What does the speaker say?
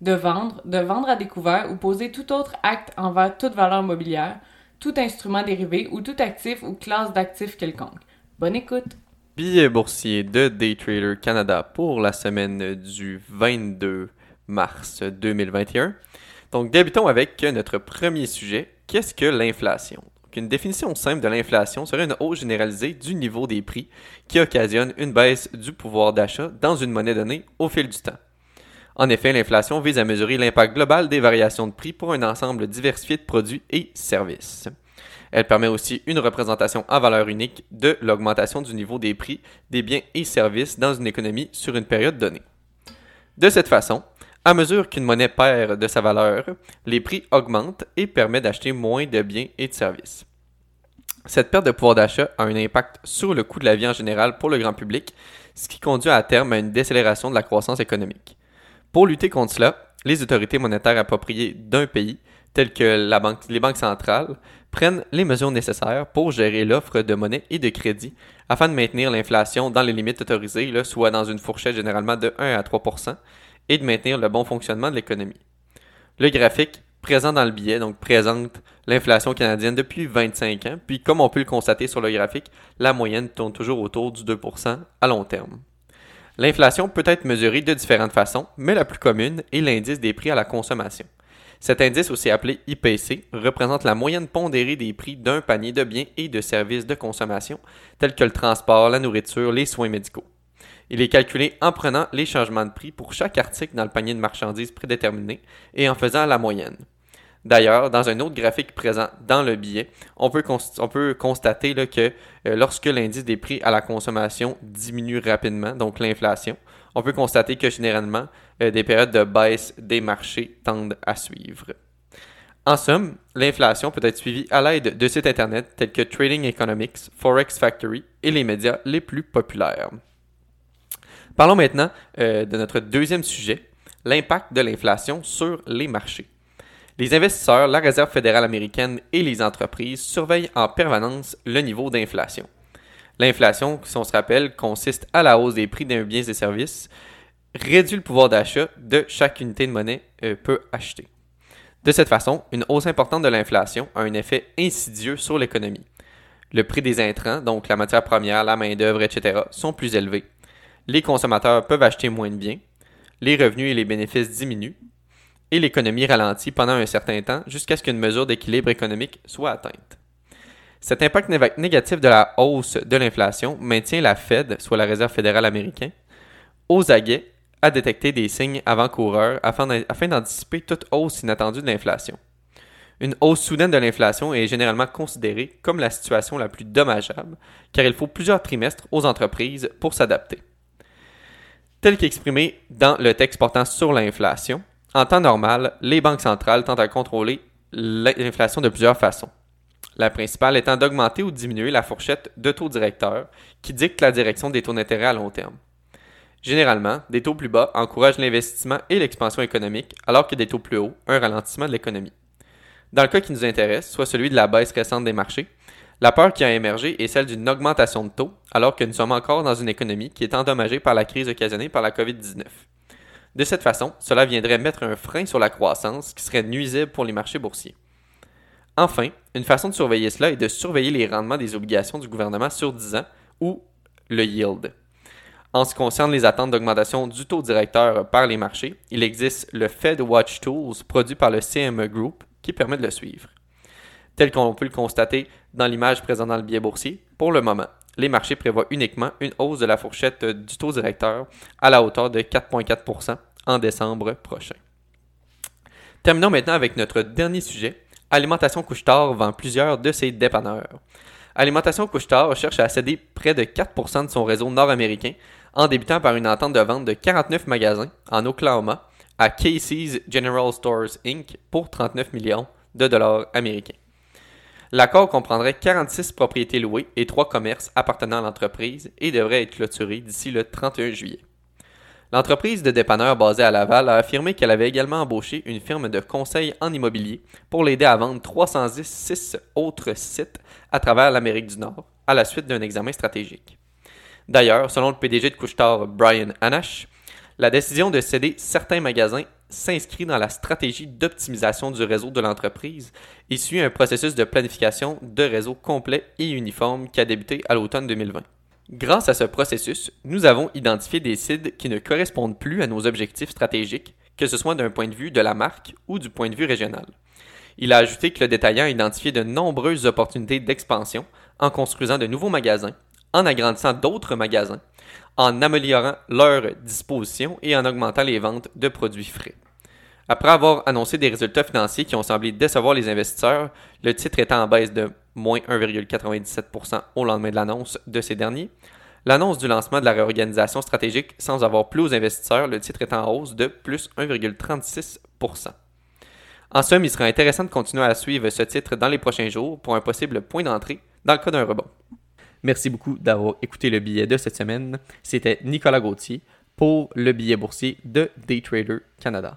de vendre, de vendre à découvert ou poser tout autre acte envers toute valeur mobilière, tout instrument dérivé ou tout actif ou classe d'actifs quelconque. Bonne écoute! Billet boursier de Daytrader Canada pour la semaine du 22 mars 2021. Donc, débutons avec notre premier sujet. Qu'est-ce que l'inflation? Une définition simple de l'inflation serait une hausse généralisée du niveau des prix qui occasionne une baisse du pouvoir d'achat dans une monnaie donnée au fil du temps. En effet, l'inflation vise à mesurer l'impact global des variations de prix pour un ensemble diversifié de produits et services. Elle permet aussi une représentation en valeur unique de l'augmentation du niveau des prix des biens et services dans une économie sur une période donnée. De cette façon, à mesure qu'une monnaie perd de sa valeur, les prix augmentent et permettent d'acheter moins de biens et de services. Cette perte de pouvoir d'achat a un impact sur le coût de la vie en général pour le grand public, ce qui conduit à terme à une décélération de la croissance économique. Pour lutter contre cela, les autorités monétaires appropriées d'un pays, telles que les banques centrales, prennent les mesures nécessaires pour gérer l'offre de monnaie et de crédit afin de maintenir l'inflation dans les limites autorisées, soit dans une fourchette généralement de 1 à 3% et de maintenir le bon fonctionnement de l'économie. Le graphique présent dans le billet donc présente l'inflation canadienne depuis 25 ans, puis comme on peut le constater sur le graphique, la moyenne tourne toujours autour du 2% à long terme. L'inflation peut être mesurée de différentes façons, mais la plus commune est l'indice des prix à la consommation. Cet indice, aussi appelé IPC, représente la moyenne pondérée des prix d'un panier de biens et de services de consommation, tels que le transport, la nourriture, les soins médicaux. Il est calculé en prenant les changements de prix pour chaque article dans le panier de marchandises prédéterminé et en faisant la moyenne. D'ailleurs, dans un autre graphique présent dans le billet, on peut, constater que euh, lorsque l'indice des prix à la consommation diminue rapidement, donc l'inflation, on peut constater que généralement, euh, des périodes de baisse des marchés tendent à suivre. En somme, l'inflation peut être suivie à l'aide de sites Internet tels que Trading Economics, Forex Factory et les médias les plus populaires. Parlons maintenant euh, de notre deuxième sujet, l'impact de l'inflation sur les marchés. Les investisseurs, la Réserve fédérale américaine et les entreprises surveillent en permanence le niveau d'inflation. L'inflation, si on se rappelle, consiste à la hausse des prix d'un bien et services, réduit le pouvoir d'achat de chaque unité de monnaie euh, peut acheter. De cette façon, une hausse importante de l'inflation a un effet insidieux sur l'économie. Le prix des intrants, donc la matière première, la main-d'œuvre, etc., sont plus élevés les consommateurs peuvent acheter moins de biens, les revenus et les bénéfices diminuent, et l'économie ralentit pendant un certain temps jusqu'à ce qu'une mesure d'équilibre économique soit atteinte. Cet impact négatif de la hausse de l'inflation maintient la Fed, soit la Réserve fédérale américaine, aux aguets à détecter des signes avant-coureurs afin d'anticiper toute hausse inattendue de l'inflation. Une hausse soudaine de l'inflation est généralement considérée comme la situation la plus dommageable, car il faut plusieurs trimestres aux entreprises pour s'adapter tel qu'exprimé dans le texte portant sur l'inflation. En temps normal, les banques centrales tentent à contrôler l'inflation de plusieurs façons. La principale étant d'augmenter ou diminuer la fourchette de taux directeur qui dicte la direction des taux d'intérêt à long terme. Généralement, des taux plus bas encouragent l'investissement et l'expansion économique, alors que des taux plus hauts, un ralentissement de l'économie. Dans le cas qui nous intéresse, soit celui de la baisse récente des marchés, la peur qui a émergé est celle d'une augmentation de taux, alors que nous sommes encore dans une économie qui est endommagée par la crise occasionnée par la COVID-19. De cette façon, cela viendrait mettre un frein sur la croissance qui serait nuisible pour les marchés boursiers. Enfin, une façon de surveiller cela est de surveiller les rendements des obligations du gouvernement sur 10 ans ou le yield. En ce qui concerne les attentes d'augmentation du taux directeur par les marchés, il existe le Fed Watch Tools produit par le CME Group qui permet de le suivre. Tel qu'on peut le constater dans l'image présente dans le billet boursier, pour le moment, les marchés prévoient uniquement une hausse de la fourchette du taux directeur à la hauteur de 4,4 en décembre prochain. Terminons maintenant avec notre dernier sujet. Alimentation Couchetard vend plusieurs de ses dépanneurs. Alimentation Couchetard cherche à céder près de 4% de son réseau nord-américain en débutant par une entente de vente de 49 magasins en Oklahoma à Casey's General Stores Inc. pour 39 millions de dollars américains. L'accord comprendrait 46 propriétés louées et 3 commerces appartenant à l'entreprise et devrait être clôturé d'ici le 31 juillet. L'entreprise de dépanneur basée à Laval a affirmé qu'elle avait également embauché une firme de conseil en immobilier pour l'aider à vendre 316 autres sites à travers l'Amérique du Nord à la suite d'un examen stratégique. D'ailleurs, selon le PDG de Couchetard Brian Anash, la décision de céder certains magasins s'inscrit dans la stratégie d'optimisation du réseau de l'entreprise et suit un processus de planification de réseau complet et uniforme qui a débuté à l'automne 2020. Grâce à ce processus, nous avons identifié des sites qui ne correspondent plus à nos objectifs stratégiques, que ce soit d'un point de vue de la marque ou du point de vue régional. Il a ajouté que le détaillant a identifié de nombreuses opportunités d'expansion en construisant de nouveaux magasins, en agrandissant d'autres magasins, en améliorant leur disposition et en augmentant les ventes de produits frais. Après avoir annoncé des résultats financiers qui ont semblé décevoir les investisseurs, le titre étant en baisse de moins 1,97% au lendemain de l'annonce de ces derniers, l'annonce du lancement de la réorganisation stratégique sans avoir plus aux investisseurs, le titre est en hausse de plus 1,36%. En somme, il sera intéressant de continuer à suivre ce titre dans les prochains jours pour un possible point d'entrée dans le cas d'un rebond. Merci beaucoup d'avoir écouté le billet de cette semaine. C'était Nicolas Gauthier pour le billet boursier de Daytrader Canada.